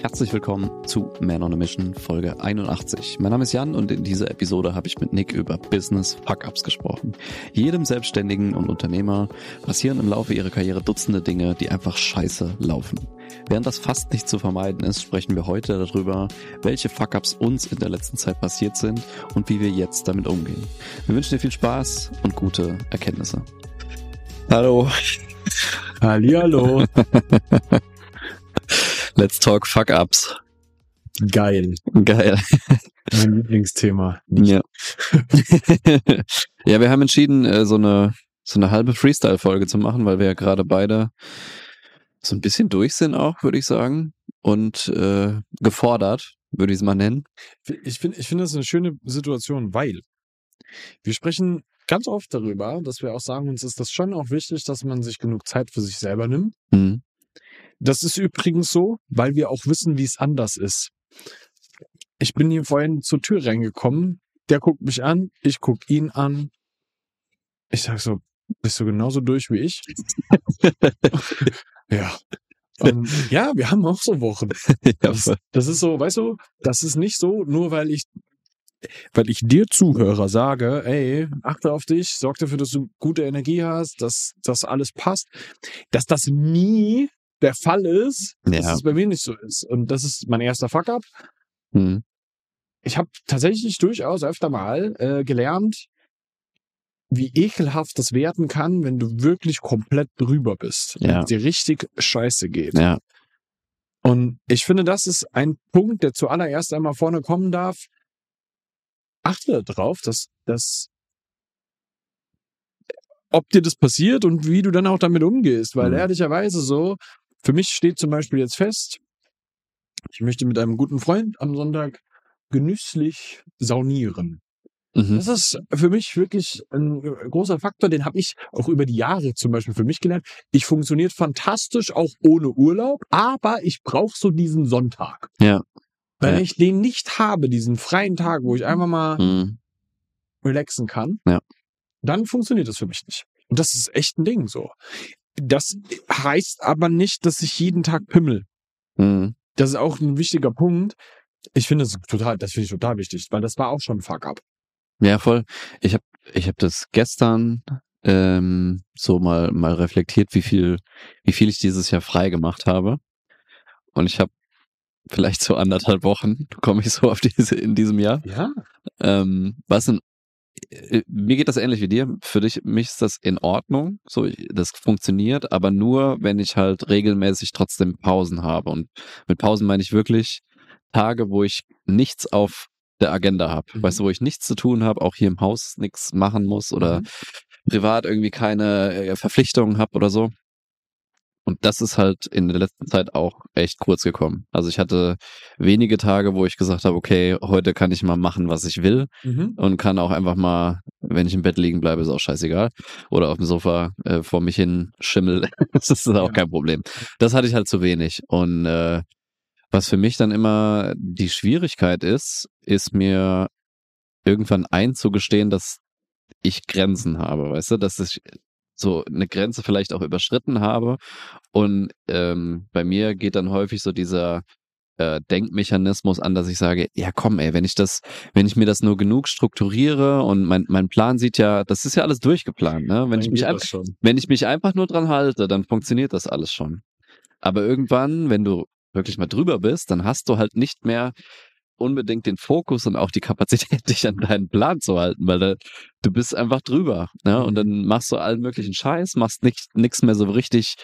Herzlich willkommen zu Man on a Mission Folge 81. Mein Name ist Jan und in dieser Episode habe ich mit Nick über Business Fuck-Ups gesprochen. Jedem Selbstständigen und Unternehmer passieren im Laufe ihrer Karriere Dutzende Dinge, die einfach scheiße laufen. Während das fast nicht zu vermeiden ist, sprechen wir heute darüber, welche Fuck-Ups uns in der letzten Zeit passiert sind und wie wir jetzt damit umgehen. Wir wünschen dir viel Spaß und gute Erkenntnisse. Hallo. Hallihallo. Let's talk Fuck-Ups. Geil. Geil. Mein Lieblingsthema. Ja. ja, wir haben entschieden, äh, so eine, so eine halbe Freestyle-Folge zu machen, weil wir ja gerade beide so ein bisschen durch sind auch, würde ich sagen. Und äh, gefordert, würde ich es mal nennen. Ich finde ich finde das eine schöne Situation, weil wir sprechen ganz oft darüber, dass wir auch sagen, uns ist das schon auch wichtig, dass man sich genug Zeit für sich selber nimmt. Mhm. Das ist übrigens so, weil wir auch wissen, wie es anders ist. Ich bin hier vorhin zur Tür reingekommen, der guckt mich an, ich guck ihn an. Ich sag so, bist du genauso durch wie ich? ja. Und ja, wir haben auch so Wochen. Das, das ist so, weißt du, das ist nicht so, nur weil ich, weil ich dir Zuhörer sage, ey, achte auf dich, sorg dafür, dass du gute Energie hast, dass das alles passt, dass das nie der Fall ist, dass Ja. es bei mir nicht so ist. Und das ist mein erster Fuck-up. Mhm. Ich habe tatsächlich durchaus öfter mal äh, gelernt, wie ekelhaft das werden kann, wenn du wirklich komplett drüber bist. Ja. Wenn es dir richtig scheiße geht. ja, Und ich finde, das ist ein Punkt, der zuallererst einmal vorne kommen darf. Achte darauf, dass, dass ob dir das passiert und wie du dann auch damit umgehst. Weil Mhm. ehrlicherweise so, für mich steht zum Beispiel jetzt fest, ich möchte mit einem guten Freund am Sonntag genüsslich saunieren. mhm. Das ist für mich wirklich ein großer Faktor, den habe ich auch über die Jahre zum Beispiel für mich gelernt. Ich funktioniert fantastisch auch ohne Urlaub, aber ich brauche so diesen Sonntag. Ja. Wenn Ja. ich den nicht habe, diesen freien Tag, wo ich einfach mal Mhm. relaxen kann, Ja. dann funktioniert das für mich nicht. Und das ist echt ein Ding so. Das heißt aber nicht, dass ich jeden Tag pimmel. Mhm. Das ist auch ein wichtiger Punkt. Ich finde es total, das finde ich total wichtig, weil das war auch schon ein Fuck-up. Ja, voll. Ich habe ich hab das gestern ähm, so mal, mal reflektiert, wie viel, wie viel ich dieses Jahr frei gemacht habe. Und ich habe vielleicht so anderthalb Wochen, komme ich so auf diese in diesem Jahr. Ja. Ähm, was in, äh, mir geht das ähnlich wie dir. Für dich, mich ist das in Ordnung. So, ich- das funktioniert, aber nur, wenn ich halt regelmäßig trotzdem Pausen habe. Und mit Pausen meine ich wirklich Tage, wo ich nichts auf der Agenda habe. Mhm. Weißt du, wo ich nichts zu tun habe, auch hier im Haus nichts machen muss oder Mhm. privat irgendwie keine äh, Verpflichtungen habe oder so. Und das ist halt in der letzten Zeit auch echt kurz gekommen. Also ich hatte wenige Tage, wo ich gesagt habe, okay, heute kann ich mal machen, was ich will Mhm. und kann auch einfach mal, wenn ich im Bett liegen bleibe, ist auch scheißegal. Oder auf dem Sofa äh, vor mich hin schimmel. das ist auch Ja. kein Problem. Das hatte ich halt zu wenig. Und äh, was für mich dann immer die Schwierigkeit ist, ist mir irgendwann einzugestehen, dass ich Grenzen habe, weißt du, dass ich so eine Grenze vielleicht auch überschritten habe. Und ähm, bei mir geht dann häufig so dieser äh, Denkmechanismus an, dass ich sage, ja komm, ey, wenn ich das, wenn ich mir das nur genug strukturiere und mein, mein Plan sieht ja, das ist ja alles durchgeplant, ne? Wenn Dann ich mich einfach, wenn ich mich einfach nur dran halte, dann funktioniert das alles schon. Aber irgendwann, wenn du wirklich mal drüber bist, dann hast du halt nicht mehr unbedingt den Fokus und auch die Kapazität, dich an deinen Plan zu halten, weil da, du bist einfach drüber. Ne? Und dann machst du allen möglichen Scheiß, machst nicht nichts mehr so richtig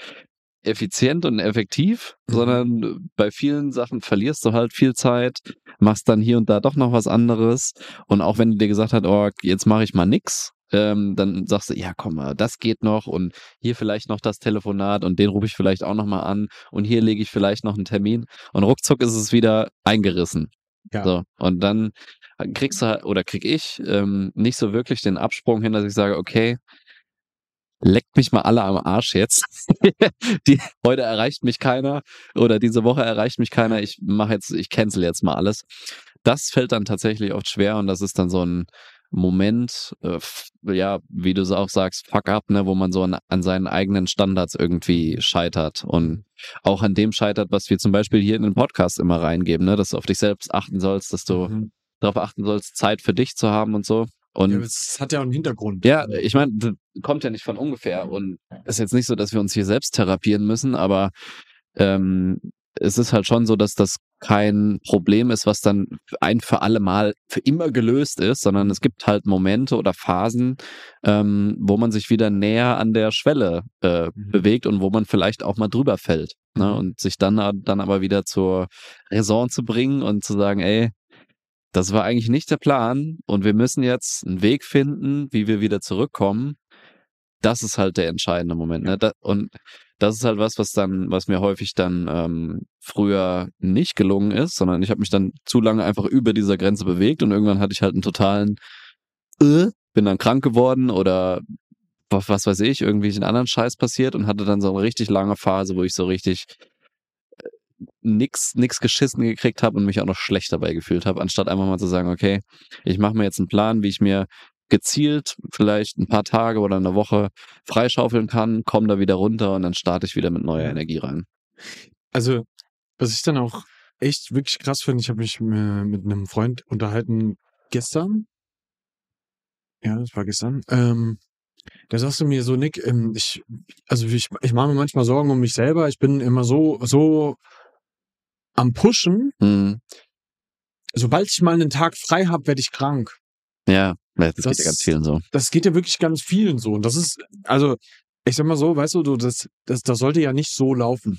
effizient und effektiv, Mhm. sondern bei vielen Sachen verlierst du halt viel Zeit, machst dann hier und da doch noch was anderes. Und auch wenn du dir gesagt hast, oh, jetzt mache ich mal nix, ähm, dann sagst du, ja, komm mal, das geht noch und hier vielleicht noch das Telefonat und den rufe ich vielleicht auch noch mal an und hier lege ich vielleicht noch einen Termin und ruckzuck ist es wieder eingerissen. Ja. So, und dann kriegst du halt- oder krieg ich ähm, nicht so wirklich den Absprung hin, dass ich sage, okay, leckt mich mal alle am Arsch jetzt. Die, heute erreicht mich keiner oder diese Woche erreicht mich keiner. Ich mache jetzt, ich cancel jetzt mal alles. Das fällt dann tatsächlich oft schwer und das ist dann so ein, Moment, äh, ja, wie du es auch sagst, fuck up, ne, wo man so an, an seinen eigenen Standards irgendwie scheitert und auch an dem scheitert, was wir zum Beispiel hier in den Podcast immer reingeben, ne, dass du auf dich selbst achten sollst, dass du mhm. darauf achten sollst, Zeit für dich zu haben und so. Und ja, es hat ja auch einen Hintergrund. Ja, ich meine, kommt ja nicht von ungefähr und ist jetzt nicht so, dass wir uns hier selbst therapieren müssen, aber ähm, es ist halt schon so, dass das kein Problem ist, was dann ein für alle Mal für immer gelöst ist, sondern es gibt halt Momente oder Phasen, ähm, wo man sich wieder näher an der Schwelle äh, mhm. bewegt und wo man vielleicht auch mal drüber fällt. Ne? Mhm. Und sich dann, dann aber wieder zur Raison zu bringen und zu sagen, ey, das war eigentlich nicht der Plan und wir müssen jetzt einen Weg finden, wie wir wieder zurückkommen. Das ist halt der entscheidende Moment. Ne? und das ist halt was, was dann, was mir häufig dann ähm, früher nicht gelungen ist, sondern ich habe mich dann zu lange einfach über dieser Grenze bewegt und irgendwann hatte ich halt einen totalen, äh, bin dann krank geworden oder was, weiß ich, irgendwie einen anderen Scheiß passiert und hatte dann so eine richtig lange Phase, wo ich so richtig äh, nix, nix geschissen gekriegt habe und mich auch noch schlecht dabei gefühlt habe, anstatt einfach mal zu sagen, okay, ich mache mir jetzt einen Plan, wie ich mir gezielt vielleicht ein paar Tage oder eine Woche freischaufeln kann, komme da wieder runter und dann starte ich wieder mit neuer Energie rein. Also, was ich dann auch echt wirklich krass finde, ich habe mich mit einem Freund unterhalten gestern. Ja, das war gestern. Ähm, da sagst du mir so, Nick, ähm, ich, also ich, ich mache mir manchmal Sorgen um mich selber. Ich bin immer so, so am Pushen. Mhm. Sobald ich mal einen Tag frei habe, werde ich krank. Ja, das, das, geht ja ganz vielen so. Das geht ja wirklich ganz vielen so. Und das ist, also, ich sag mal so, weißt du, das, das, das sollte ja nicht so laufen.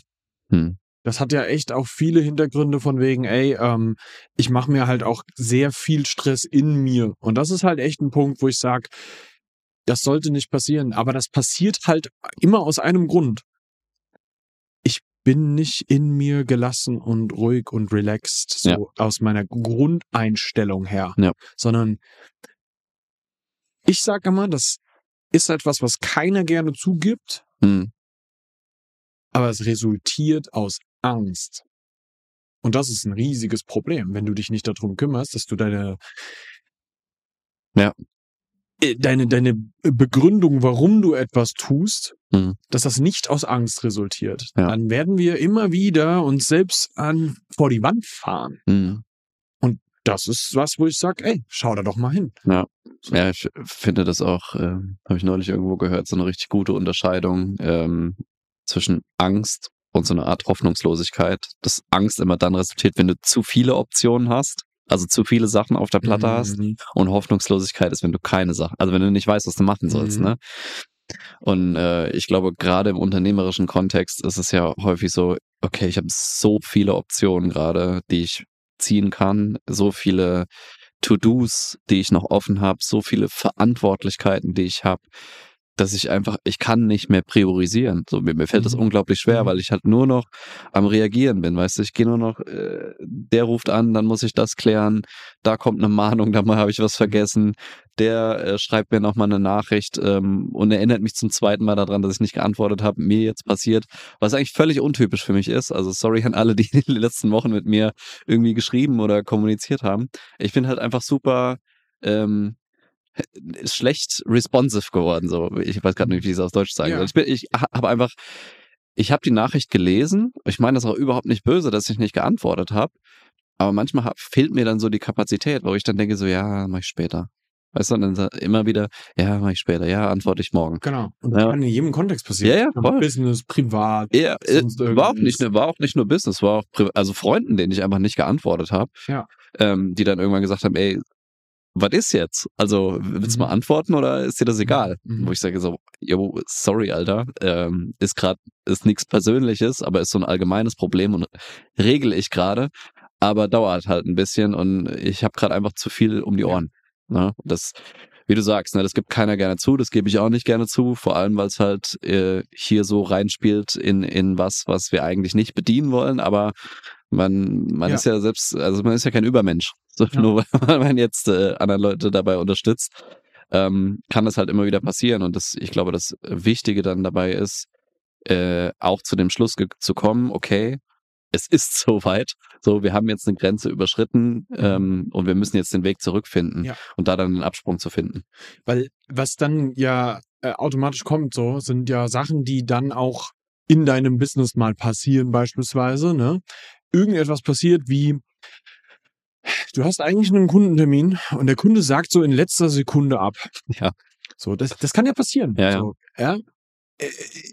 Hm. Das hat ja echt auch viele Hintergründe von wegen, ey, ähm, ich mache mir halt auch sehr viel Stress in mir. Und das ist halt echt ein Punkt, wo ich sage, das sollte nicht passieren. Aber das passiert halt immer aus einem Grund. Ich bin nicht in mir gelassen und ruhig und relaxed, so ja. aus meiner Grundeinstellung her, ja. sondern ich sage immer, das ist etwas, was keiner gerne zugibt, mhm. aber es resultiert aus Angst. Und das ist ein riesiges Problem, wenn du dich nicht darum kümmerst, dass du deine, ja. Äh, deine, deine Begründung, warum du etwas tust, mhm. dass das nicht aus Angst resultiert. Ja. Dann werden wir immer wieder uns selbst an, vor die Wand fahren. Mhm das ist was, wo ich sage, ey, schau da doch mal hin. Ja, ja ich finde das auch, äh, habe ich neulich irgendwo gehört, so eine richtig gute Unterscheidung ähm, zwischen Angst und so eine Art Hoffnungslosigkeit. Dass Angst immer dann resultiert, wenn du zu viele Optionen hast, also zu viele Sachen auf der Platte mhm. hast. Und Hoffnungslosigkeit ist, wenn du keine Sachen, also wenn du nicht weißt, was du machen sollst, mhm. ne? Und äh, ich glaube, gerade im unternehmerischen Kontext ist es ja häufig so, okay, ich habe so viele Optionen gerade, die ich ziehen kann, so viele To-Dos, die ich noch offen habe, so viele Verantwortlichkeiten, die ich habe, dass ich einfach, ich kann nicht mehr priorisieren. So, mir, mir fällt das mhm. unglaublich schwer, mhm. weil ich halt nur noch am Reagieren bin, weißt du, ich gehe nur noch, äh, der ruft an, dann muss ich das klären, da kommt eine Mahnung, da habe ich was vergessen, der äh, schreibt mir nochmal eine Nachricht ähm, und erinnert mich zum zweiten Mal daran, dass ich nicht geantwortet habe, mir jetzt passiert, was eigentlich völlig untypisch für mich ist. Also sorry an alle, die in den letzten Wochen mit mir irgendwie geschrieben oder kommuniziert haben. Ich bin halt einfach super ähm, ist schlecht responsive geworden. So, ich weiß gerade nicht, wie ich es auf Deutsch sagen ja. soll. Ich, ich habe einfach, ich habe die Nachricht gelesen. Ich meine das auch überhaupt nicht böse, dass ich nicht geantwortet habe. Aber manchmal hab, fehlt mir dann so die Kapazität, wo ich dann denke so, ja, mach ich später. Weißt du, und dann immer wieder, ja, mach ich später, ja, antworte ich morgen. Genau. Und das ja. kann in jedem Kontext passieren. Ja, ja, voll. Business, privat. Ja, äh, war auch, nicht, war auch nicht nur Business, war auch, also Freunden, denen ich einfach nicht geantwortet habe. Ja. Ähm, die dann irgendwann gesagt haben, ey, was ist jetzt? Also, willst du mhm. mal antworten oder ist dir das egal? Mhm. Wo ich sage so, yo, sorry, Alter, ähm, ist gerade, ist nichts Persönliches, aber ist so ein allgemeines Problem und regel ich gerade, aber dauert halt ein bisschen und ich habe gerade einfach zu viel um die Ohren. Ne? Das, wie du sagst, ne, das gibt keiner gerne zu, das gebe ich auch nicht gerne zu, vor allem, weil es halt äh, hier so reinspielt in, in was, was wir eigentlich nicht bedienen wollen, aber man, man ja. ist ja selbst, also man ist ja kein Übermensch. So, ja. Nur weil man jetzt äh, andere Leute dabei unterstützt, ähm, kann das halt immer wieder passieren. Und das, ich glaube, das Wichtige dann dabei ist, äh, auch zu dem Schluss zu kommen, okay, es ist soweit. So, wir haben jetzt eine Grenze überschritten ähm, und wir müssen jetzt den Weg zurückfinden Ja. und da dann einen Absprung zu finden. Weil was dann ja äh, automatisch kommt, so, sind ja Sachen, die dann auch in deinem Business mal passieren, beispielsweise, ne? Irgendetwas passiert wie, du hast eigentlich einen Kundentermin und der Kunde sagt so in letzter Sekunde ab. Ja. So, das, das kann ja passieren. Ja, ja. so, ja? Äh,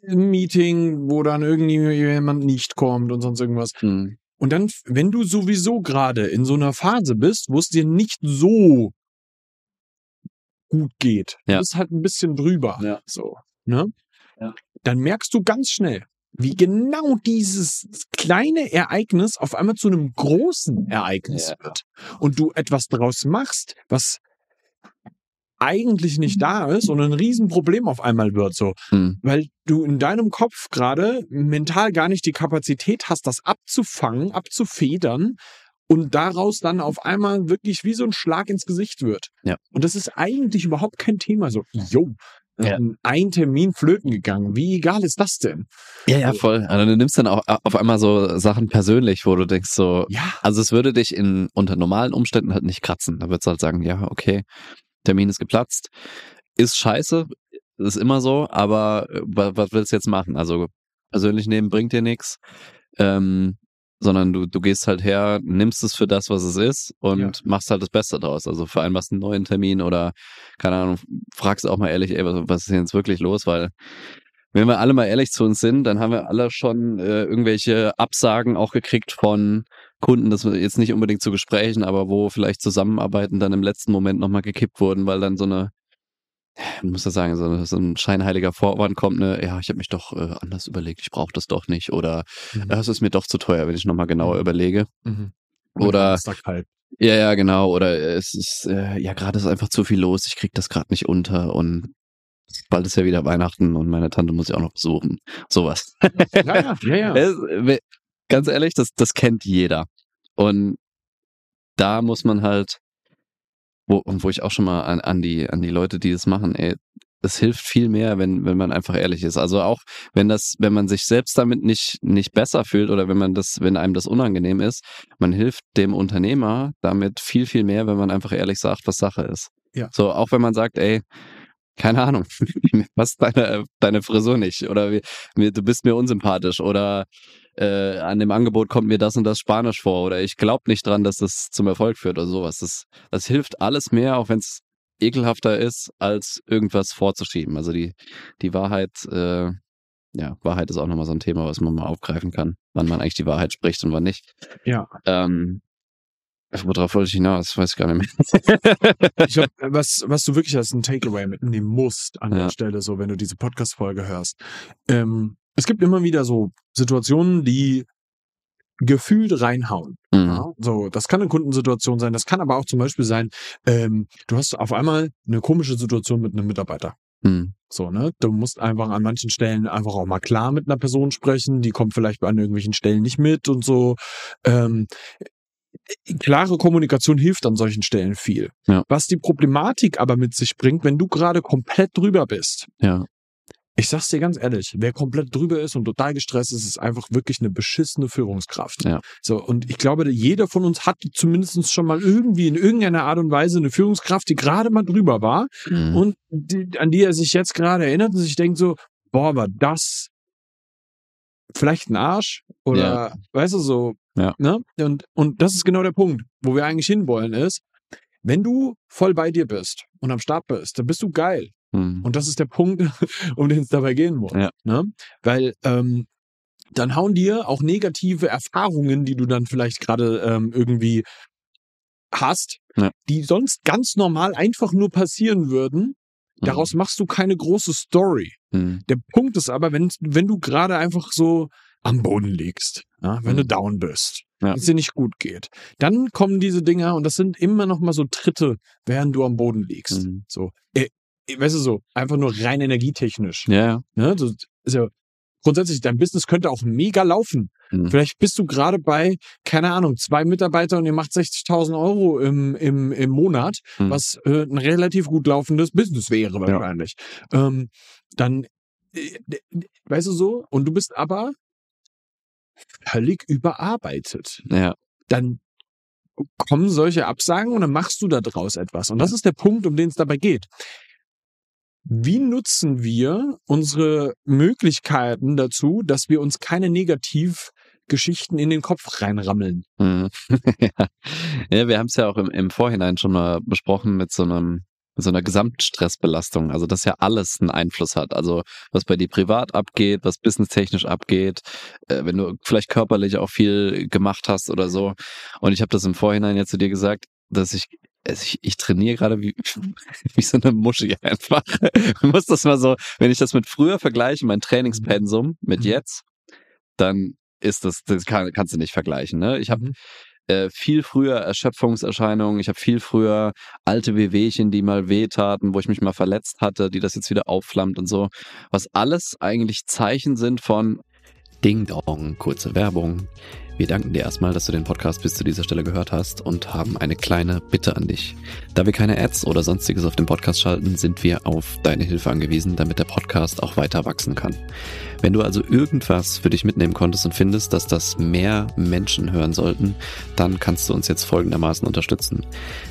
Ein Meeting, wo dann irgendjemand nicht kommt und sonst irgendwas. Hm. Und dann, wenn du sowieso gerade in so einer Phase bist, wo es dir nicht so gut geht, Ja. du bist halt ein bisschen drüber, Ja. so, ne? Ja. Dann merkst du ganz schnell, wie genau dieses kleine Ereignis auf einmal zu einem großen Ereignis Ja. wird. Und du etwas daraus machst, was eigentlich nicht da ist und ein Riesenproblem auf einmal wird, so Hm. weil du in deinem Kopf gerade mental gar nicht die Kapazität hast, das abzufangen, abzufedern und daraus dann auf einmal wirklich wie so ein Schlag ins Gesicht wird. Ja. Und das ist eigentlich überhaupt kein Thema. So, yo, Ja. ein Termin flöten gegangen. Wie egal ist das denn? Ja, ja, voll. Also du nimmst dann auch auf einmal so Sachen persönlich, wo du denkst so, Ja, also es würde dich in unter normalen Umständen halt nicht kratzen. Da würdest du halt sagen, ja, okay, Termin ist geplatzt. Ist scheiße, ist immer so, aber äh, wa- was willst du jetzt machen? Also persönlich nehmen bringt dir nichts. Ähm, sondern du, du gehst halt her, nimmst es für das, was es ist und Ja. machst halt das Beste draus. Also vereinbarst einen neuen Termin oder, keine Ahnung, fragst auch mal ehrlich, ey, was, was ist denn jetzt wirklich los? Weil wenn wir alle mal ehrlich zu uns sind, dann haben wir alle schon äh, irgendwelche Absagen auch gekriegt von Kunden, das jetzt nicht unbedingt zu Gesprächen, aber wo vielleicht Zusammenarbeiten dann im letzten Moment nochmal gekippt wurden, weil dann so eine, muss ja sagen, so, so ein scheinheiliger Vorwand kommt, ne, ja, ich habe mich doch äh, anders überlegt, ich brauche das doch nicht oder Mhm. das ist mir doch zu teuer, wenn ich nochmal genauer Mhm. überlege. Mhm. Oder- halt. Ja, ja, genau. Oder es ist, äh, ja, gerade ist einfach zu viel los, ich krieg das gerade nicht unter und bald ist ja wieder Weihnachten und meine Tante muss ich auch noch besuchen. Sowas. Ja, ja, ja, ja. Es, ganz ehrlich, das, das kennt jeder. Und da muss man halt, wo, und wo ich auch schon mal an, an, die, an die Leute, die das machen, ey, es hilft viel mehr, wenn, wenn man einfach ehrlich ist. Also auch wenn das, wenn man sich selbst damit nicht, nicht besser fühlt oder wenn man das, wenn einem das unangenehm ist, man hilft dem Unternehmer damit viel, viel mehr, wenn man einfach ehrlich sagt, was Sache ist. Ja. So, auch wenn man sagt, ey, keine Ahnung, mir passt deine, deine Frisur nicht oder du bist mir unsympathisch oder äh, an dem Angebot kommt mir das und das Spanisch vor oder ich glaube nicht dran, dass das zum Erfolg führt oder sowas. Das, das hilft alles mehr, auch wenn es ekelhafter ist, als irgendwas vorzuschieben. Also die, die Wahrheit, äh, ja, Wahrheit ist auch nochmal so ein Thema, was man mal aufgreifen kann, wann man eigentlich die Wahrheit spricht und wann nicht. Ja. Ähm, worauf wollte ich hinaus? Weiß ich gar nicht mehr. Ich glaub, was, was du wirklich als ein Takeaway mitnehmen musst an Ja. der Stelle, so wenn du diese Podcast-Folge hörst. Ähm, es gibt immer wieder so Situationen, die gefühlt reinhauen. Mhm. Ja, so, das kann eine Kundensituation sein, das kann aber auch zum Beispiel sein, ähm, du hast auf einmal eine komische Situation mit einem Mitarbeiter. Mhm. So, ne? Du musst einfach an manchen Stellen einfach auch mal klar mit einer Person sprechen, die kommt vielleicht an irgendwelchen Stellen nicht mit und so. Ähm, klare Kommunikation hilft an solchen Stellen viel. Ja. Was die Problematik aber mit sich bringt, wenn du gerade komplett drüber bist. Ja. Ich sag's dir ganz ehrlich, wer komplett drüber ist und total gestresst ist, ist einfach wirklich eine beschissene Führungskraft. Ja. So, und ich glaube, jeder von uns hat zumindest schon mal irgendwie in irgendeiner Art und Weise eine Führungskraft, die gerade mal drüber war Mhm. und die, an die er sich jetzt gerade erinnert und sich denkt so, boah, war das vielleicht ein Arsch oder Ja. weißt du so, Ja. ne? Und und das ist genau der Punkt, wo wir eigentlich hinwollen ist, wenn du voll bei dir bist und am Start bist, dann bist du geil. Mhm. Und das ist der Punkt, um den es dabei gehen muss. Ja. Ne? Weil ähm, dann hauen dir auch negative Erfahrungen, die du dann vielleicht gerade ähm, irgendwie hast, Ja. die sonst ganz normal einfach nur passieren würden. Daraus machst du keine große Story. Mhm. Der Punkt ist aber, wenn, wenn du gerade einfach so am Boden liegst, ja, wenn Mhm. du down bist, Ja. wenn es dir nicht gut geht, dann kommen diese Dinger und das sind immer noch mal so Tritte, während du am Boden liegst. Mhm. So, äh, weißt du so, einfach nur rein energietechnisch. Ja, ja. Ne? Ist ja grundsätzlich, dein Business könnte auch mega laufen. Mhm. Vielleicht bist du gerade bei, keine Ahnung, zwei Mitarbeiter und ihr macht 60.000 Euro im, im, im Monat, Mhm. was äh, ein relativ gut laufendes Business wäre wahrscheinlich. Ähm, dann, äh, weißt du so, und du bist aber völlig überarbeitet. Ja. Dann kommen solche Absagen und dann machst du da draus etwas. Und das ist der Punkt, um den es dabei geht. Wie nutzen wir unsere Möglichkeiten dazu, dass wir uns keine Negativgeschichten in den Kopf reinrammeln? Mhm. ja. ja, wir haben es ja auch im, im Vorhinein schon mal besprochen mit so einem mit so einer Gesamtstressbelastung, also dass ja alles einen Einfluss hat. Also was bei dir privat abgeht, was businesstechnisch abgeht, äh, wenn du vielleicht körperlich auch viel gemacht hast oder so. Und ich habe das im Vorhinein jetzt zu dir gesagt, dass ich also ich, ich trainiere gerade wie, wie so eine Muschi einfach. Man muss das mal so, wenn ich das mit früher vergleiche, mein Trainingspensum mit Mhm. jetzt, dann ist das, das kann, kannst du nicht vergleichen. Ne? Ich habe Mhm. äh, viel früher Erschöpfungserscheinungen, ich habe viel früher alte Wehwehchen, die mal wehtaten, wo ich mich mal verletzt hatte, die das jetzt wieder aufflammt und so. Was alles eigentlich Zeichen sind von Ding Dong, kurze Werbung. Wir danken dir erstmal, dass du den Podcast bis zu dieser Stelle gehört hast und haben eine kleine Bitte an dich. Da wir keine Ads oder sonstiges auf dem Podcast schalten, sind wir auf deine Hilfe angewiesen, damit der Podcast auch weiter wachsen kann. Wenn du also irgendwas für dich mitnehmen konntest und findest, dass das mehr Menschen hören sollten, dann kannst du uns jetzt folgendermaßen unterstützen.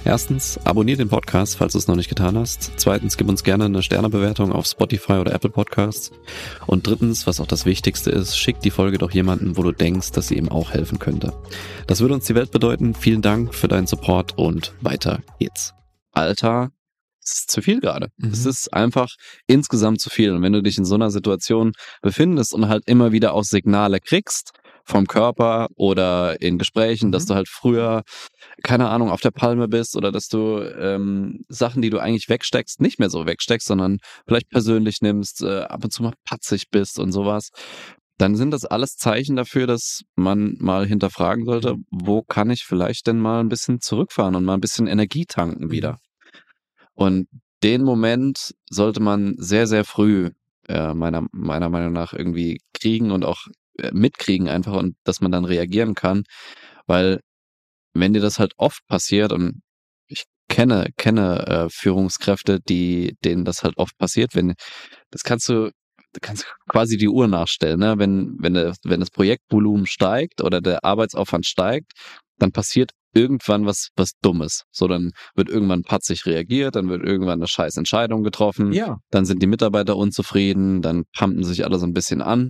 Erstens, abonnier den Podcast, falls du es noch nicht getan hast. Zweitens, gib uns gerne eine Sternebewertung auf Spotify oder Apple Podcasts. Und drittens, was auch das Wichtigste ist, schick die Folge doch jemanden, wo du denkst, dass sie ihm auch helfen könnte. Das würde uns die Welt bedeuten. Vielen Dank für deinen Support und weiter geht's. Alter, es ist zu viel gerade. Mhm. Es ist einfach insgesamt zu viel. Und wenn du dich in so einer Situation befindest und halt immer wieder auch Signale kriegst vom Körper oder in Gesprächen, dass Mhm. du halt früher, keine Ahnung, auf der Palme bist oder dass du ähm, Sachen, die du eigentlich wegsteckst, nicht mehr so wegsteckst, sondern vielleicht persönlich nimmst, äh, ab und zu mal patzig bist und sowas, dann sind das alles Zeichen dafür, dass man mal hinterfragen sollte, wo kann ich vielleicht denn mal ein bisschen zurückfahren und mal ein bisschen Energie tanken wieder. Und den Moment sollte man sehr, sehr früh äh, meiner, meiner Meinung nach irgendwie kriegen und auch äh, mitkriegen einfach und dass man dann reagieren kann, weil wenn dir das halt oft passiert und ich kenne, kenne äh, Führungskräfte, die, denen das halt oft passiert, wenn, das kannst du, du kannst quasi die Uhr nachstellen, ne? Wenn, wenn, das- wenn das Projektvolumen steigt oder der Arbeitsaufwand steigt, dann passiert irgendwann was, was Dummes. So, dann wird irgendwann patzig reagiert, dann wird irgendwann eine scheiß Entscheidung getroffen Ja. dann sind die Mitarbeiter unzufrieden, dann pumpen sich alle so ein bisschen an.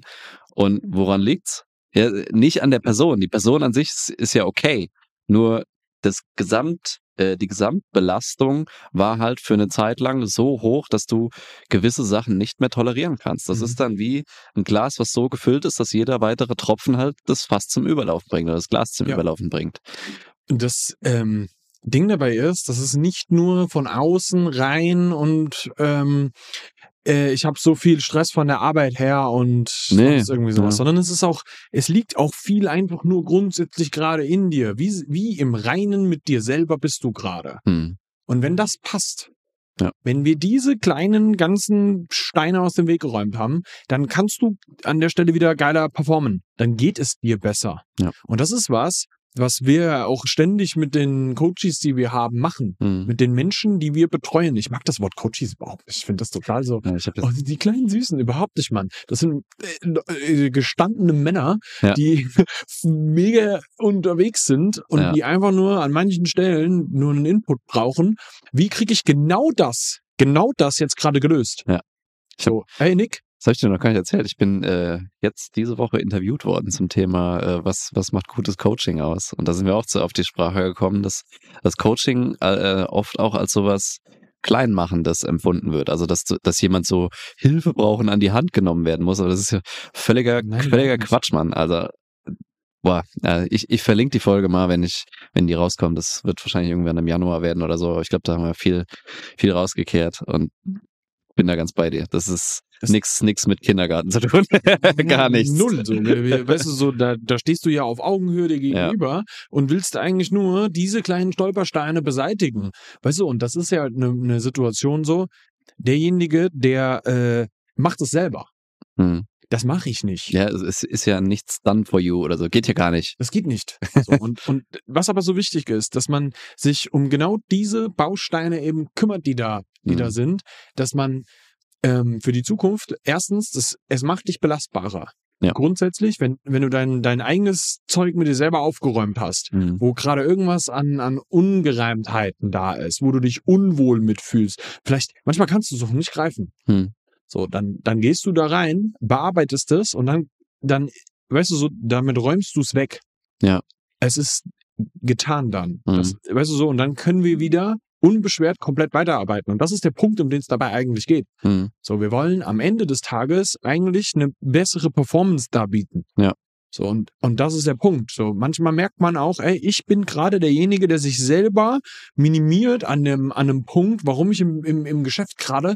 Und woran liegt's? Ja, nicht an der Person. Die Person an sich ist, ist ja okay. Nur das Gesamt, äh, die Gesamtbelastung war halt für eine Zeit lang so hoch, dass du gewisse Sachen nicht mehr tolerieren kannst. Das Mhm. ist dann wie ein Glas, was so gefüllt ist, dass jeder weitere Tropfen halt das Fass zum Überlaufen bringt oder das Glas zum Ja. Überlaufen bringt. Das ähm, Ding dabei ist, dass es nicht nur von außen rein und ähm, äh, ich habe so viel Stress von der Arbeit her und Nee, irgendwie sowas, ja. sondern es ist auch, es liegt auch viel einfach nur grundsätzlich gerade in dir. Wie, wie im Reinen mit dir selber bist du gerade. Hm. Und wenn das passt, Ja. wenn wir diese kleinen ganzen Steine aus dem Weg geräumt haben, dann kannst du an der Stelle wieder geiler performen. Dann geht es dir besser. Ja. Und das ist was, was wir auch ständig mit den Coaches, die wir haben, machen. Hm. Mit den Menschen, die wir betreuen. Ich mag das Wort Coaches überhaupt nicht. Ich finde das total so. Ja, Oh, die, kleinen Süßen, überhaupt nicht, Mann. Das sind äh, äh, gestandene Männer, Ja. die mega unterwegs sind und Ja. die einfach nur an manchen Stellen nur einen Input brauchen. Wie kriege ich genau das, genau das jetzt gerade gelöst? Ja. So, hey Nick, Das habe ich dir noch gar nicht erzählt. Ich bin äh, jetzt diese Woche interviewt worden zum Thema, äh, was, was macht gutes Coaching aus? Und da sind wir auch zu, auf die Sprache gekommen, dass das Coaching äh, oft auch als sowas Kleinmachendes empfunden wird. Also, dass, dass jemand so Hilfe brauchen an die Hand genommen werden muss. Aber das ist ja völliger, Nein, völliger. Quatsch, Mann. Also, boah, äh, ich, ich verlinke die Folge mal, wenn ich, wenn die rauskommt. Das wird wahrscheinlich irgendwann im Januar werden oder so. Aber ich glaube, da haben wir viel, viel rausgekehrt und bin da ganz bei dir. Das ist Das- nix, mit Kindergarten zu tun. Gar nichts. Null. So. Weißt du, so, da, da stehst du ja auf Augenhöhe dir gegenüber und willst eigentlich nur diese kleinen Stolpersteine beseitigen. Weißt du, und das ist ja eine ne Situation so, derjenige, der äh, macht es selber. Hm. Das mache ich nicht. Ja, es ist, ist ja nichts done for you oder so. Geht ja gar nicht. Das geht nicht. So, und, und was aber so wichtig ist, dass man sich um genau diese Bausteine eben kümmert, die da, die Mhm. da sind, dass man ähm, für die Zukunft erstens, das, es macht dich belastbarer. Ja. Grundsätzlich, wenn, wenn du dein, dein eigenes Zeug mit dir selber aufgeräumt hast, Mhm. wo gerade irgendwas an, an Ungereimtheiten da ist, wo du dich unwohl mitfühlst, vielleicht, manchmal kannst du es auch nicht greifen. Hm. So, dann, dann gehst du da rein, bearbeitest es und dann, dann, weißt du, so, damit räumst du es weg. Ja. Es ist getan dann. Mhm. Das, weißt du so, und dann können wir wieder unbeschwert komplett weiterarbeiten. Und das ist der Punkt, um den es dabei eigentlich geht. Hm. So, wir wollen am Ende des Tages eigentlich eine bessere Performance darbieten. Ja. So, und, und das ist der Punkt. So, manchmal merkt man auch, ey, ich bin gerade derjenige, der sich selber minimiert an einem, an einem Punkt, warum ich im, im, im Geschäft gerade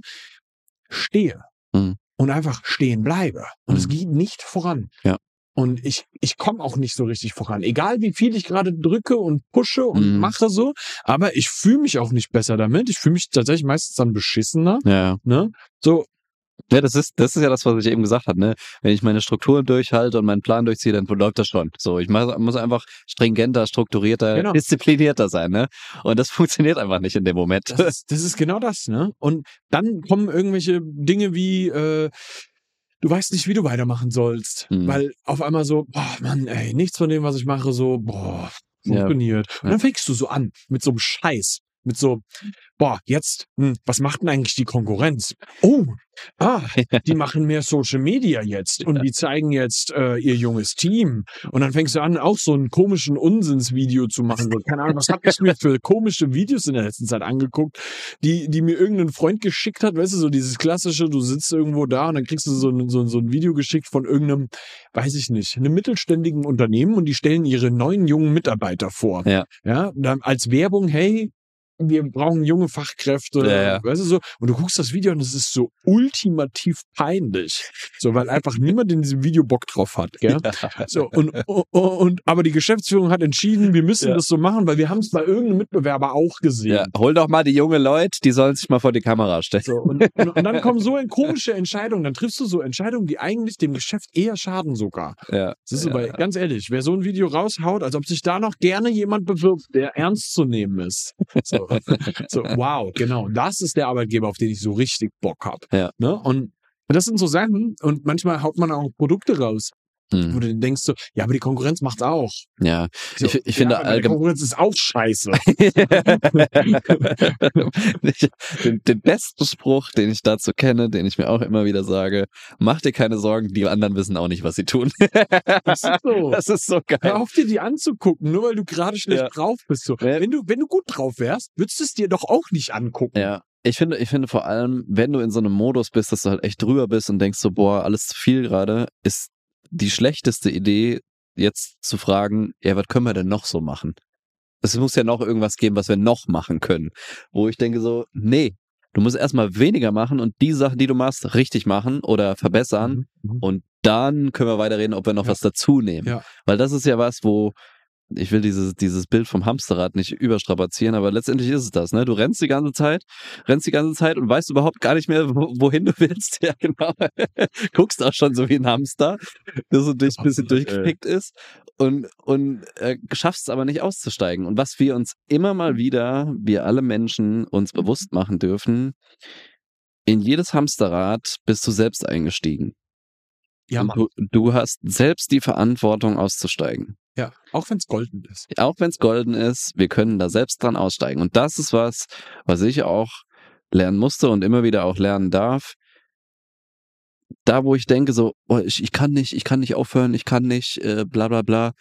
stehe. Mhm. Und einfach stehen bleibe. Und es Mhm. geht nicht voran. Ja. Und ich, ich komme auch nicht so richtig voran. Egal wie viel ich gerade drücke und pushe und Mhm. mache so, aber ich fühle mich auch nicht besser damit. Ich fühle mich tatsächlich meistens dann beschissener. Ja. Ne? So, Ja, das ist, das ist ja das, was ich eben gesagt habe, ne? Wenn ich meine Strukturen durchhalte und meinen Plan durchziehe, dann läuft das schon. So, ich mach, muss einfach stringenter, strukturierter, Genau. disziplinierter sein, ne? Und das funktioniert einfach nicht in dem Moment. Das ist, das ist genau das, ne? Und dann kommen irgendwelche Dinge wie, äh, du weißt nicht, wie du weitermachen sollst. Mhm. Weil auf einmal so, boah, Mann, ey, nichts von dem, was ich mache, so, boah, Ja. funktioniert. Und Ja. dann fängst du so an mit so einem Scheiß. Mit so, boah, jetzt, hm, was macht denn eigentlich die Konkurrenz? Oh, ah, die machen mehr Social Media jetzt und die zeigen jetzt äh, ihr junges Team. Und dann fängst du an, auch so einen komischen Unsinnsvideo zu machen. So, keine Ahnung, was hab ich mir für komische Videos in der letzten Zeit angeguckt, die, die mir irgendein Freund geschickt hat, weißt du, so dieses klassische, du sitzt irgendwo da und dann kriegst du so ein, so, so ein Video geschickt von irgendeinem, weiß ich nicht, einem mittelständigen Unternehmen und die stellen ihre neuen jungen Mitarbeiter vor. Ja. Ja, dann als Werbung, hey, wir brauchen junge Fachkräfte, Ja, ja. weißt du so, und du guckst das Video und es ist so ultimativ peinlich. So, weil einfach niemand in diesem Video Bock drauf hat, gell? So, und, und, und, aber die Geschäftsführung hat entschieden, wir müssen Ja. das so machen, weil wir haben es bei irgendeinem Mitbewerber auch gesehen. Ja, hol doch mal die junge Leute, die sollen sich mal vor die Kamera stellen. So, und, und, und dann kommen so ein komische Entscheidungen, dann triffst du so Entscheidungen, die eigentlich dem Geschäft eher schaden sogar. Ja. Das ist Ja. weil, ganz ehrlich, wer so ein Video raushaut, als ob sich da noch gerne jemand bewirbt, der ernst zu nehmen ist. So, so wow, genau. Das ist der Arbeitgeber, auf den ich so richtig Bock hab. Ja. Ne? Und das sind so Sachen und manchmal haut man auch Produkte raus, wo Hm. du denkst so, ja, aber die Konkurrenz macht's auch. Ja. So, Ich, ich finde ja, die allgemein. Konkurrenz ist auch scheiße. Den, den besten Spruch, den ich dazu kenne, den ich mir auch immer wieder sage, mach dir keine Sorgen, die anderen wissen auch nicht, was sie tun. Das ist so. Das ist so Hör geil. auf, dir die anzugucken, nur weil du gerade schlecht Ja. drauf bist. So. Wenn, du, wenn du gut drauf wärst, würdest du es dir doch auch nicht angucken. Ja. Ich finde, ich finde vor allem, wenn du in so einem Modus bist, dass du halt echt drüber bist und denkst so, boah, alles zu viel gerade, ist die schlechteste Idee, jetzt zu fragen, ja, was können wir denn noch so machen? Es muss ja noch irgendwas geben, was wir noch machen können. Wo ich denke so, nee, du musst erstmal weniger machen und die Sachen, die du machst, richtig machen oder verbessern. Mhm. Mhm. Und dann können wir weiterreden, ob wir noch Ja. was dazu nehmen. Ja. Weil das ist ja was, wo ich will dieses, dieses Bild vom Hamsterrad nicht überstrapazieren, aber letztendlich ist es das, ne? Du rennst die ganze Zeit, rennst die ganze Zeit und weißt überhaupt gar nicht mehr, wo, wohin du willst. Ja, genau. Guckst auch schon so wie ein Hamster, der so durch, ein bisschen durchgepickt ist und, und äh, schaffst es aber nicht auszusteigen. Und was wir uns immer mal wieder, wir alle Menschen, uns bewusst machen dürfen, in jedes Hamsterrad bist du selbst eingestiegen. Ja, Mann. du, du hast selbst die Verantwortung auszusteigen. Ja, auch wenn es golden ist. Auch wenn es golden ist, wir können da selbst dran aussteigen. Und das ist was, was ich auch lernen musste und immer wieder auch lernen darf. Da, wo ich denke, so, oh, ich, ich kann nicht, ich kann nicht aufhören, ich kann nicht, äh, bla bla bla.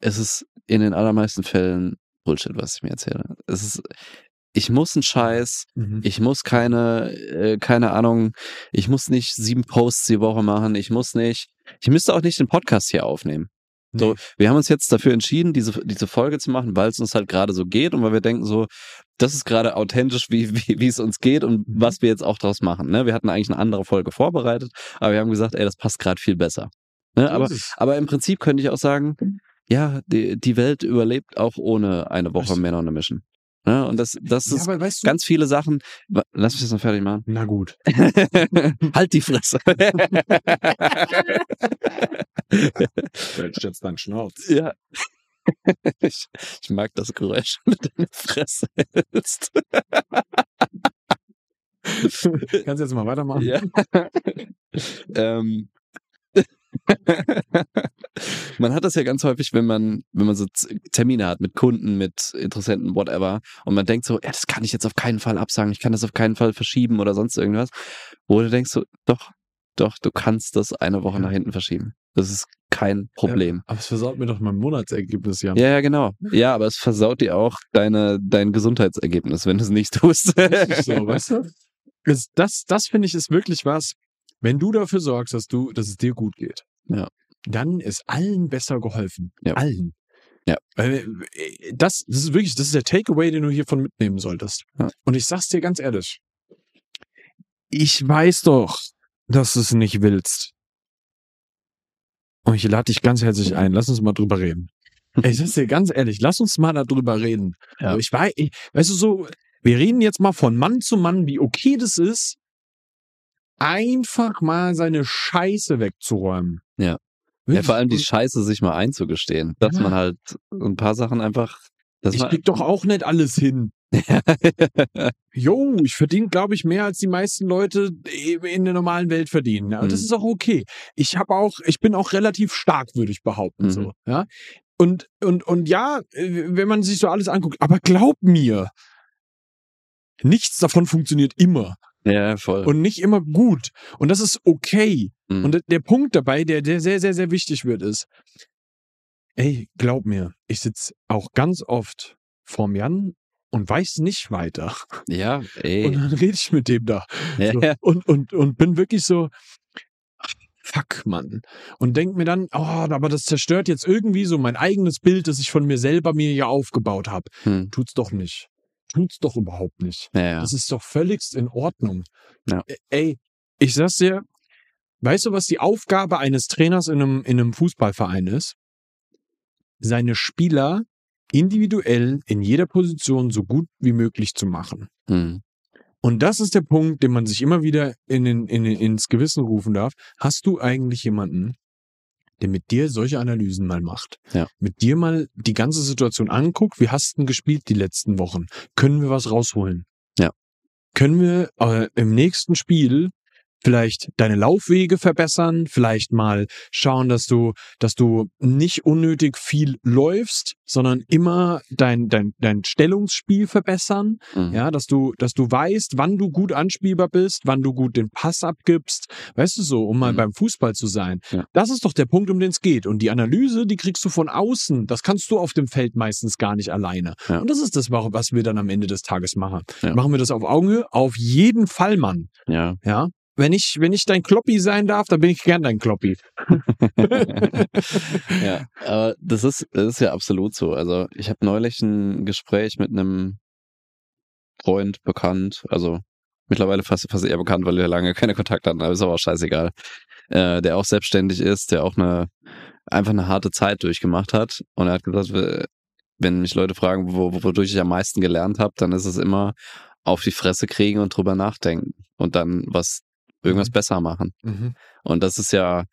Es ist in den allermeisten Fällen Bullshit, was ich mir erzähle. Es ist, ich muss einen Scheiß, Mhm. ich muss keine, äh, keine Ahnung, ich muss nicht sieben Posts die Woche machen, ich muss nicht, ich müsste auch nicht den Podcast hier aufnehmen. So, wir haben uns jetzt dafür entschieden, diese, diese Folge zu machen, weil es uns halt gerade so geht und weil wir denken so, das ist gerade authentisch, wie, wie, wie es uns geht und Mhm. was wir jetzt auch daraus machen. Ne? Wir hatten eigentlich eine andere Folge vorbereitet, aber wir haben gesagt, ey, das passt gerade viel besser. Ne? Aber, aber im Prinzip könnte ich auch sagen, ja, die, die Welt überlebt auch ohne eine Woche on a Mission. Ne? Und das, das ja, ist aber weißt du, ganz viele Sachen. Lass mich das noch fertig machen. na gut. halt die Fresse. Fällt jetzt dein Schnauz. ja. Ich, ich mag das Geräusch, wenn du deine Fresse hältst. Kannst du jetzt mal weitermachen? Ja. ähm. Man hat das ja ganz häufig, wenn man, wenn man so Termine hat mit Kunden, mit Interessenten, whatever, und man denkt so, ja, das kann ich jetzt auf keinen Fall absagen, ich kann das auf keinen Fall verschieben oder sonst irgendwas. Wo du denkst so, doch, doch, du kannst das eine Woche Ja. nach hinten verschieben. Das ist kein Problem. Aber es versaut mir doch mein Monatsergebnis, Jan. Ja, ja, genau. Ja, aber es versaut dir auch deine, dein Gesundheitsergebnis, wenn du es nicht tust. so, weißt du? Das, das, das finde ich ist wirklich was, wenn du dafür sorgst, dass du, dass es dir gut geht. Ja. Dann ist allen besser geholfen. Ja. Allen. Ja. Äh, das, das ist wirklich, das ist der Takeaway, den du hiervon mitnehmen solltest. Ja. Und ich sag's dir ganz ehrlich. Ich weiß doch, dass du es nicht willst. Und ich lade dich ganz herzlich ein. Lass uns mal drüber reden. Ich sag's dir ganz ehrlich, lass uns mal darüber reden. Ja. Ich weiß, ich, weißt du so, wir reden jetzt mal von Mann zu Mann, wie okay das ist, einfach mal seine Scheiße wegzuräumen. Ja. Ja, vor allem die Scheiße sich mal einzugestehen, dass Ja. man halt ein paar Sachen einfach. Das ich krieg doch auch nicht alles hin. Jo, ich verdiene, glaube ich, mehr als die meisten Leute in der normalen Welt verdienen. Ja, Das Mhm. ist auch okay. Ich habe auch, ich bin auch relativ stark, würde ich behaupten. Mhm. So, ja. Und, und, und ja, äh, wenn man sich so alles anguckt, aber glaub mir, nichts davon funktioniert immer ja, voll. und nicht immer gut. Und das ist okay. Mhm. Und der- Punkt dabei, der, der sehr, sehr, sehr wichtig wird, ist, ey, glaub mir, ich sitz auch ganz oft vorm Jan und weiß nicht weiter. ja, Und ey. dann rede ich mit dem da. Ja, So, und, und, und bin wirklich so, ach, fuck, Mann. Und denk mir dann, oh, aber das zerstört jetzt irgendwie so mein eigenes Bild, das ich von mir selber mir ja aufgebaut habe. Hm. Tut's doch nicht. Tut's doch überhaupt nicht. ja, ja. Das ist doch völligst in Ordnung. Ja. Ey, ich sag's dir, weißt du, was die Aufgabe eines Trainers in einem, in einem Fußballverein ist? Seine Spieler individuell in jeder Position so gut wie möglich zu machen. Hm. Und das ist der Punkt, den man sich immer wieder in, den- in, den- ins Gewissen rufen darf. Hast du eigentlich jemanden, der mit dir solche Analysen mal macht? Ja. Mit dir mal die ganze Situation anguckt. Wie hast du denn gespielt die letzten Wochen? Können wir was rausholen? Ja. Können wir äh, im nächsten Spiel vielleicht deine Laufwege verbessern, vielleicht mal schauen, dass du, dass du nicht unnötig viel läufst, sondern immer dein, dein, dein Stellungsspiel verbessern. Hm. Ja, dass du, dass du weißt, wann du gut anspielbar bist, wann du gut den Pass abgibst. Weißt du so, um mal Mhm. beim Fußball zu sein. Ja. Das ist doch der Punkt, um den es geht. Und die Analyse, die kriegst du von außen. Das kannst du auf dem Feld meistens gar nicht alleine. Ja. Und das ist das, wa- was wir dann am Ende des Tages machen. Ja. Machen wir das auf Augenhöhe? Auf jeden Fall, Mann. ja. Ja. Wenn ich, wenn ich dein Kloppi sein darf, dann bin ich gern dein Kloppi. ja, aber das ist, das ist ja absolut so. Also ich habe neulich ein Gespräch mit einem Freund, bekannt, also mittlerweile fast, fast eher bekannt, weil wir lange keine Kontakte hatten, aber ist aber auch scheißegal. Äh, der auch selbstständig ist, der auch eine einfach eine harte Zeit durchgemacht hat. Und er hat gesagt, we- wenn mich Leute fragen, wo, wodurch ich am meisten gelernt habe, dann ist es immer auf die Fresse kriegen und drüber nachdenken und dann was irgendwas Mhm. besser machen. Und das ist ja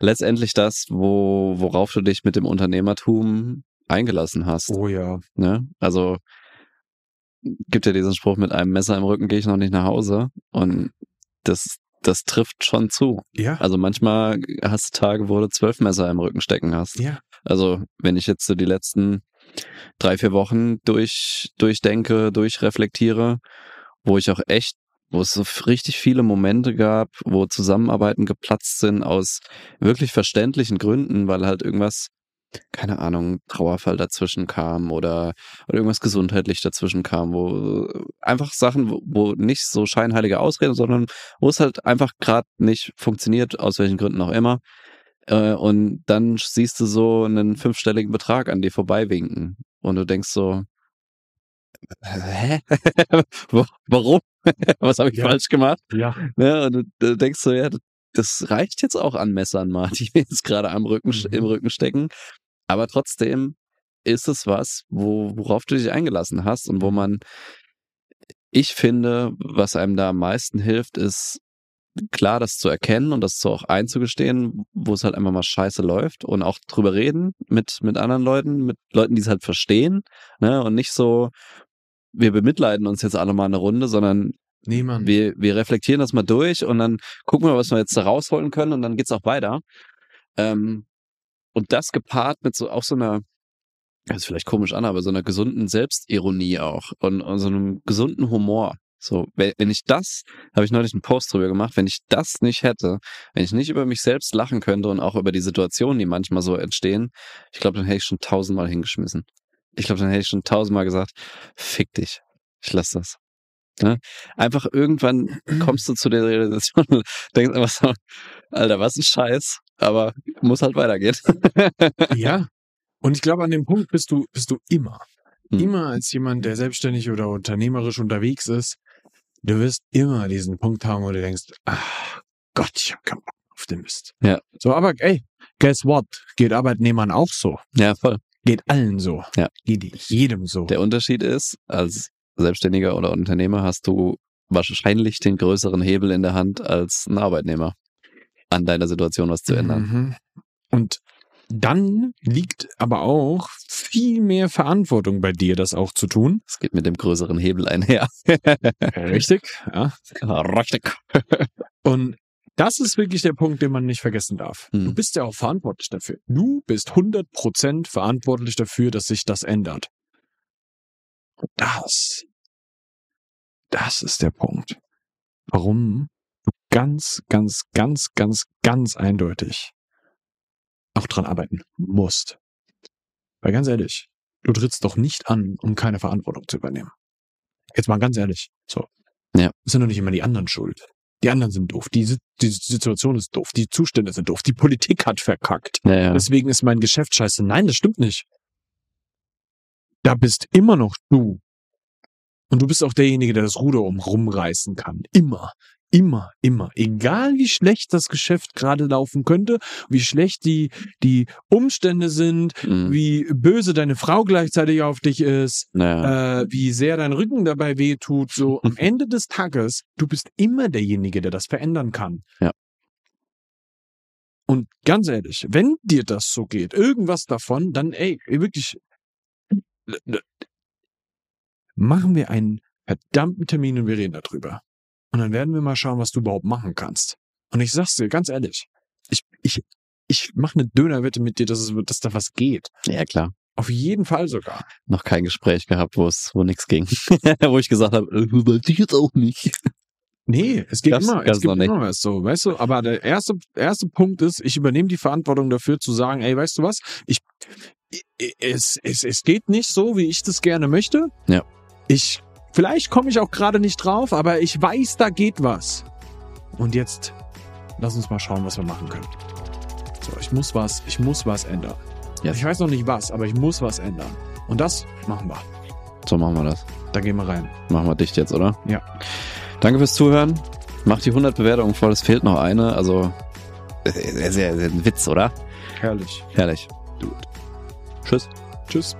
letztendlich das, wo, worauf du dich mit dem Unternehmertum eingelassen hast. Oh ja. Ne? Also gibt ja diesen Spruch, mit einem Messer im Rücken gehe ich noch nicht nach Hause. Und das, das trifft schon zu. Ja. Also manchmal hast du Tage, wo du zwölf Messer im Rücken stecken hast. Ja. Also wenn ich jetzt so die letzten drei, vier Wochen durch, durchdenke, durchreflektiere, wo ich auch echt, wo es so richtig viele Momente gab, wo Zusammenarbeiten geplatzt sind aus wirklich verständlichen Gründen, weil halt irgendwas, keine Ahnung, Trauerfall dazwischen kam oder, oder irgendwas gesundheitlich dazwischen kam, wo einfach Sachen, wo, wo nicht so scheinheilige Ausreden, sondern wo es halt einfach gerade nicht funktioniert, aus welchen Gründen auch immer. Äh, und dann siehst du so einen fünfstelligen Betrag an dir vorbeiwinken. Und du denkst so, hä? Warum? Was habe ich Ja. falsch gemacht? Ja. Ne? Und du, denkst so, ja, das reicht jetzt auch an Messern mal, die mir jetzt gerade am Rücken, Mhm. im Rücken stecken. Aber trotzdem ist es was, wo, worauf du dich eingelassen hast und wo man, ich finde, was einem da am meisten hilft, ist klar, das zu erkennen und das so auch einzugestehen, wo es halt einfach mal scheiße läuft und auch drüber reden mit, mit anderen Leuten, mit Leuten, die es halt verstehen, ne, und nicht so, wir bemitleiden uns jetzt alle mal eine Runde, sondern Nee, Mann. wir, wir reflektieren das mal durch und dann gucken wir, was wir jetzt da rausholen können und dann geht's auch weiter. Ähm, und das gepaart mit so auch so einer, das ist vielleicht komisch an, aber so einer gesunden Selbstironie auch und, und so einem gesunden Humor. So, wenn ich das, habe ich neulich einen Post drüber gemacht, wenn ich das nicht hätte, wenn ich nicht über mich selbst lachen könnte und auch über die Situationen, die manchmal so entstehen, ich glaube, dann hätte ich schon tausendmal hingeschmissen. Ich glaube, dann hätte ich schon tausendmal gesagt, fick dich, ich lass das. Ne? Einfach irgendwann kommst du zu der Realisation und denkst einfach so, Alter, was ein Scheiß, aber muss halt weitergehen. Ja. Und ich glaube, an dem Punkt bist du, bist du immer. Hm. Immer als jemand, der selbstständig oder unternehmerisch unterwegs ist, du wirst immer diesen Punkt haben, wo du denkst, ach Gott, ich hab keinen Bock auf den Mist. Ja. So, aber ey, guess what? Geht Arbeitnehmern auch so. Ja, voll. Geht allen so. Ja. Geht jedem so. Der Unterschied ist, als Selbstständiger oder Unternehmer hast du wahrscheinlich den größeren Hebel in der Hand als ein Arbeitnehmer, an deiner Situation was zu ändern. Mhm. Und dann liegt aber auch viel mehr Verantwortung bei dir, das auch zu tun. Es geht mit dem größeren Hebel einher. Richtig, ja. Richtig. Und das ist wirklich der Punkt, den man nicht vergessen darf. Hm. Du bist ja auch verantwortlich dafür. Du bist 100% verantwortlich dafür, dass sich das ändert. Und das, das ist der Punkt, warum du ganz, ganz, ganz, ganz, ganz eindeutig auch dran arbeiten musst. Weil ganz ehrlich, du trittst doch nicht an, um keine Verantwortung zu übernehmen. Jetzt mal ganz ehrlich, so. Ja. Es sind doch nicht immer die anderen schuld. Die anderen sind doof. Die, die Situation ist doof. Die Zustände sind doof. Die Politik hat verkackt. Ja, ja. Deswegen ist mein Geschäft scheiße. Nein, das stimmt nicht. Da bist immer noch du. Und du bist auch derjenige, der das Ruder um rumreißen kann. Immer. Immer, immer. Egal wie schlecht das Geschäft gerade laufen könnte, wie schlecht die, die Umstände sind, Mhm. wie böse deine Frau gleichzeitig auf dich ist, Naja. äh, wie sehr dein Rücken dabei wehtut. So am Ende des Tages, du bist immer derjenige, der das verändern kann. Ja. Und ganz ehrlich, wenn dir das so geht, irgendwas davon, dann ey, wirklich machen wir einen verdammten Termin und wir reden darüber. Und dann werden wir mal schauen, was du überhaupt machen kannst. Und ich sag's dir ganz ehrlich, ich, ich, ich mache eine Dönerwette mit dir, dass, es, dass da was geht. ja, klar. Auf jeden Fall sogar. Noch kein Gespräch gehabt, wo es, wo nichts ging. wo ich gesagt habe, äh, weiß ich jetzt auch nicht. Nee, es geht Gab's- immer, gab's es gibt immer was so, weißt du? Aber der erste, erste Punkt ist, ich übernehme die Verantwortung dafür zu sagen, ey, weißt du was? Ich, es, es, es geht nicht so, wie ich das gerne möchte. Ja. Ich, vielleicht komme ich auch gerade nicht drauf, aber ich weiß, da geht was. Und jetzt, lass uns mal schauen, was wir machen können. So, ich muss was, ich muss was ändern. Yes. Ich weiß noch nicht was, aber ich muss was ändern. Und das machen wir. So machen wir das. Da gehen wir rein. Machen wir dicht jetzt, oder? Ja. Danke fürs Zuhören. Macht die 100 Bewertungen voll. Es fehlt noch eine. Also, sehr, sehr, sehr ein Witz, oder? Herrlich. Herrlich. Dude. Tschüss. Tschüss.